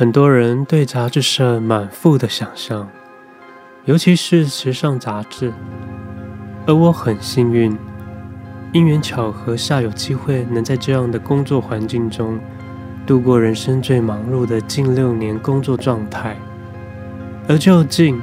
很多人对杂志社满腹的想象，尤其是时尚杂志，而我很幸运，因缘巧合下有机会能在这样的工作环境中度过人生最忙碌的近六年工作状态。而究竟，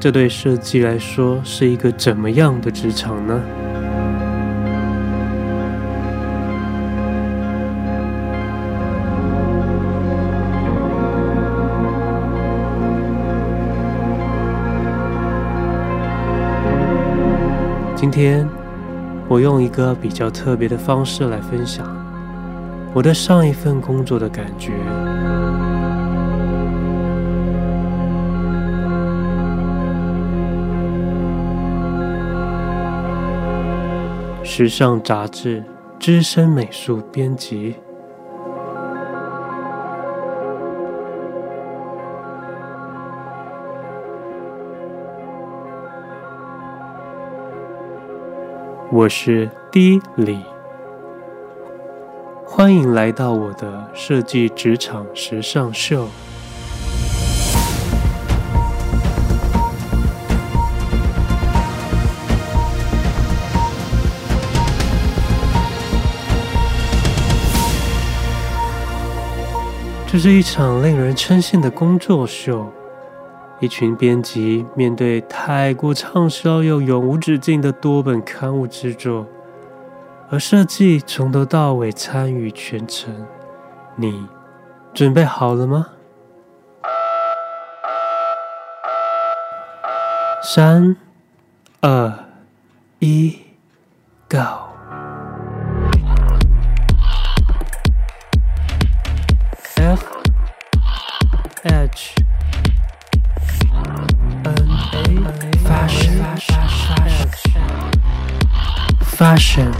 这对设计来说是一个怎么样的职场呢？今天，我用一个比较特别的方式来分享我的上一份工作的感觉。时尚杂志资深美术编辑。我是 D 李，欢迎来到我的设计职场时尚秀。这是一场令人称羡的工作秀。一群编辑面对太过畅销又永无止境的多本刊物制作，而设计从头到尾参与全程。你准备好了吗？三、二、一，Go！Fashion，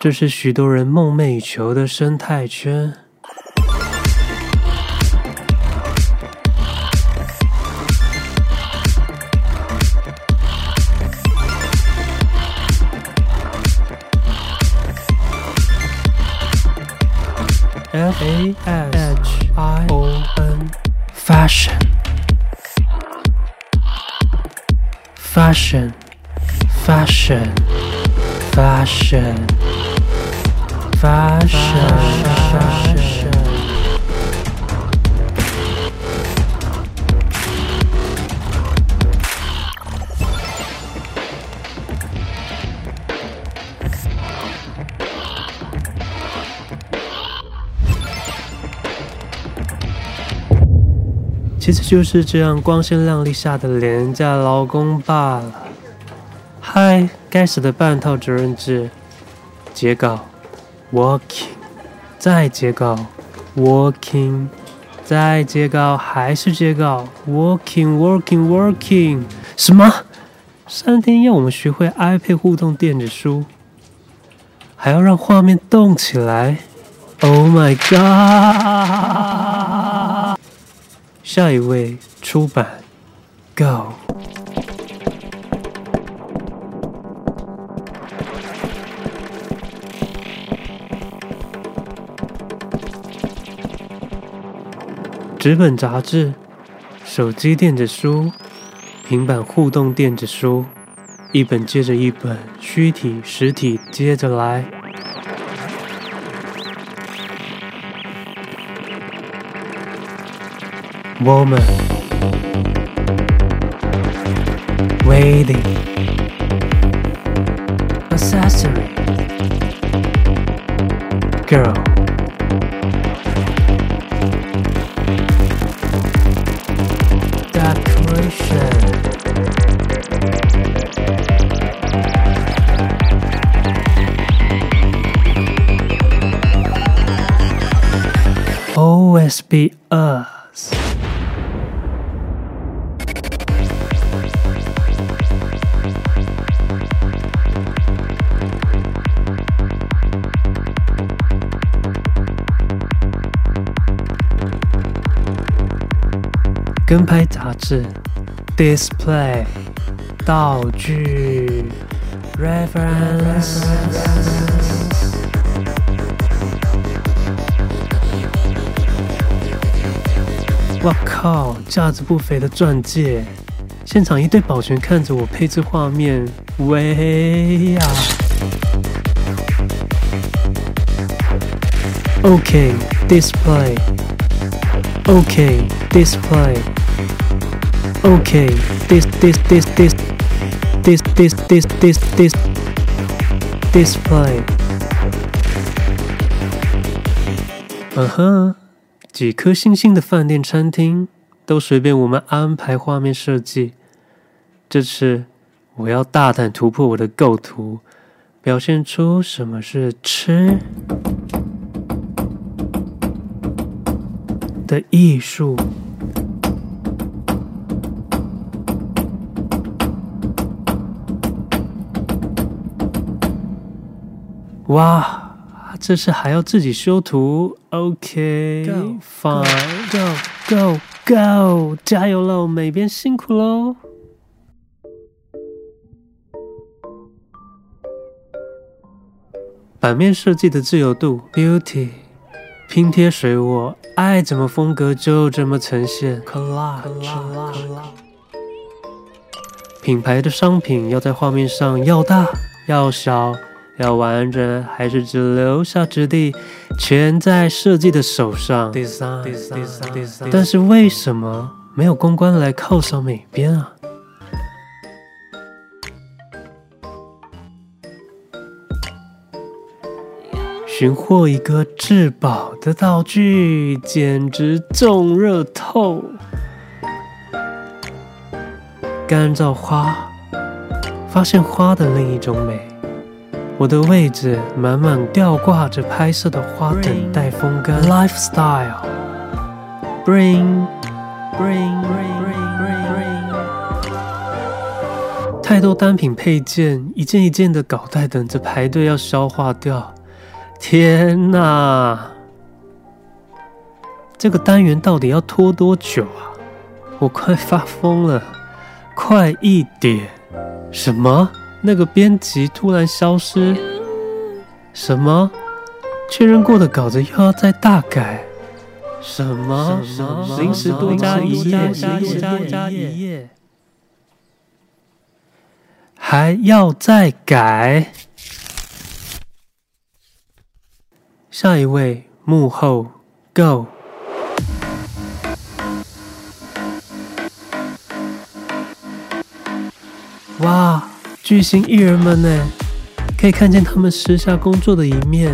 这是许多人梦寐以求的生态圈。F A S H I O fashion. Fashion. Fashion. Fashion. Fashion, fashion. 其实就是这样光鲜亮丽下的廉价劳工罢了。嗨，该死的半套责任制，截稿，working，再截稿，working，再截稿，还是截稿，working，working，working。什么？三天要我们学会 iPad 互动电子书，还要让画面动起来？Oh my god！下一位出版，Go。纸本杂志、手机电子书、平板互动电子书，一本接着一本，虚体、实体接着来。Woman, waiting, accessory, girl, decoration, always be us. Uh. 跟拍杂志，display，道具，Reference。哇靠！价值不菲的钻戒，现场一堆保全看着我配置画面，喂呀！OK display。OK display。OK this this this this this this this this this display。嗯哼。几颗星星的饭店餐厅都随便我们安排画面设计。这次我要大胆突破我的构图，表现出什么是吃的艺术。哇！这次还要自己修图，OK，Fine，Go，Go，Go，加油喽，美编辛苦喽。版面设计的自由度，Beauty，拼贴随我，爱怎么风格就怎么呈现，Collage，品牌的商品要在画面上要大要小。要完整还是只留下质地，全在设计的手上。但是为什么没有公关来犒赏美编啊？寻获一个至宝的道具，简直中热透。干燥花，发现花的另一种美。我的位置满满吊挂着拍摄的花，等待风干。Lifestyle，bring，bring，bring，bring，太多单品配件，一件一件的稿带等着排队要消化掉。天哪，这个单元到底要拖多久啊？我快发疯了！快一点！什么？那个编辑突然消失，什么？确认过的稿子又要再大改？什么？临时多加一页，临时多加一页，还要再改？下一位幕后，Go！巨星艺人们呢，可以看见他们私下工作的一面，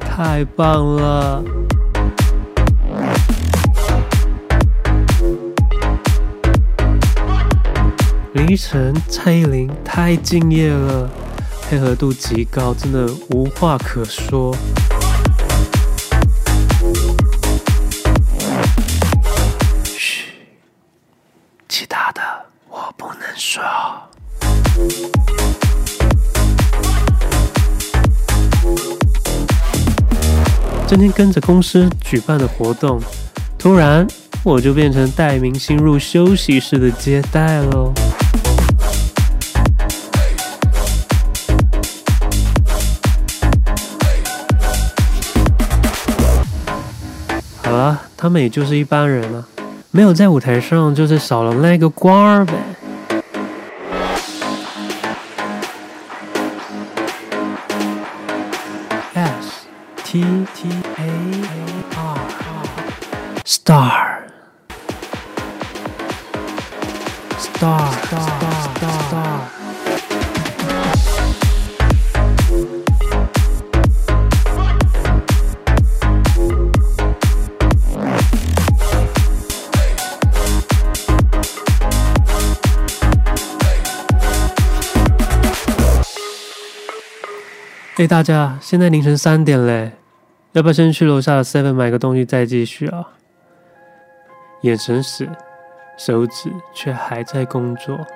太棒了！林依晨、蔡依林太敬业了，配合度极高，真的无话可说。今天跟着公司举办的活动，突然我就变成带明星入休息室的接待喽。好了，他们也就是一般人了，没有在舞台上，就是少了那个官儿呗。T T A R Star Star Star Star 哎，大家，现在凌晨三点嘞。 要不要先去楼下的 Seven 买个东西再继续啊？眼神死，手指却还在工作。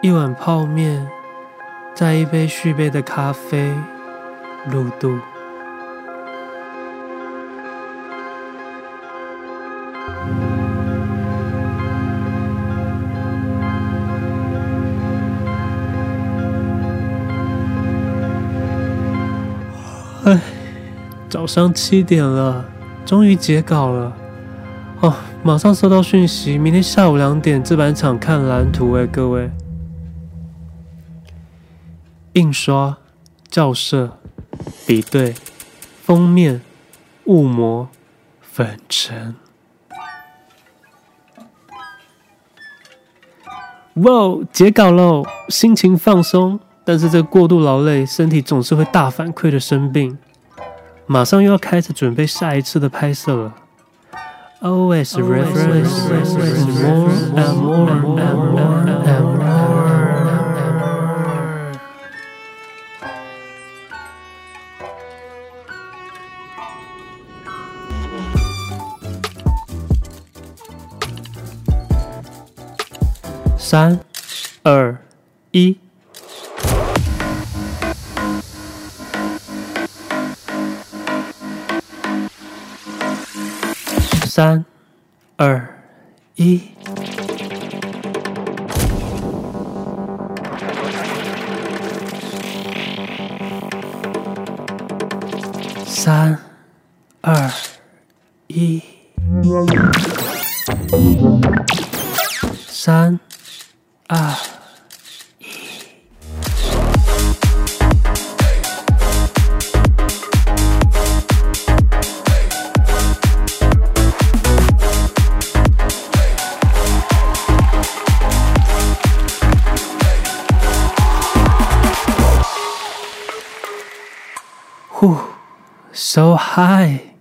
一碗泡面，再一杯续杯的咖啡，入肚。早上七点了，终于截稿了。哦，马上收到讯息，明天下午两点制版厂看蓝图诶，各位。印刷、校色、比对、封面、雾膜、粉尘。哇，截稿喽！心情放松，但是这过度劳累，身体总是会大反馈的生病。马上又要开始准备下一次的拍摄了。Always reference more and more and more and more。三、二、一。三、二、一。三、二、，so high。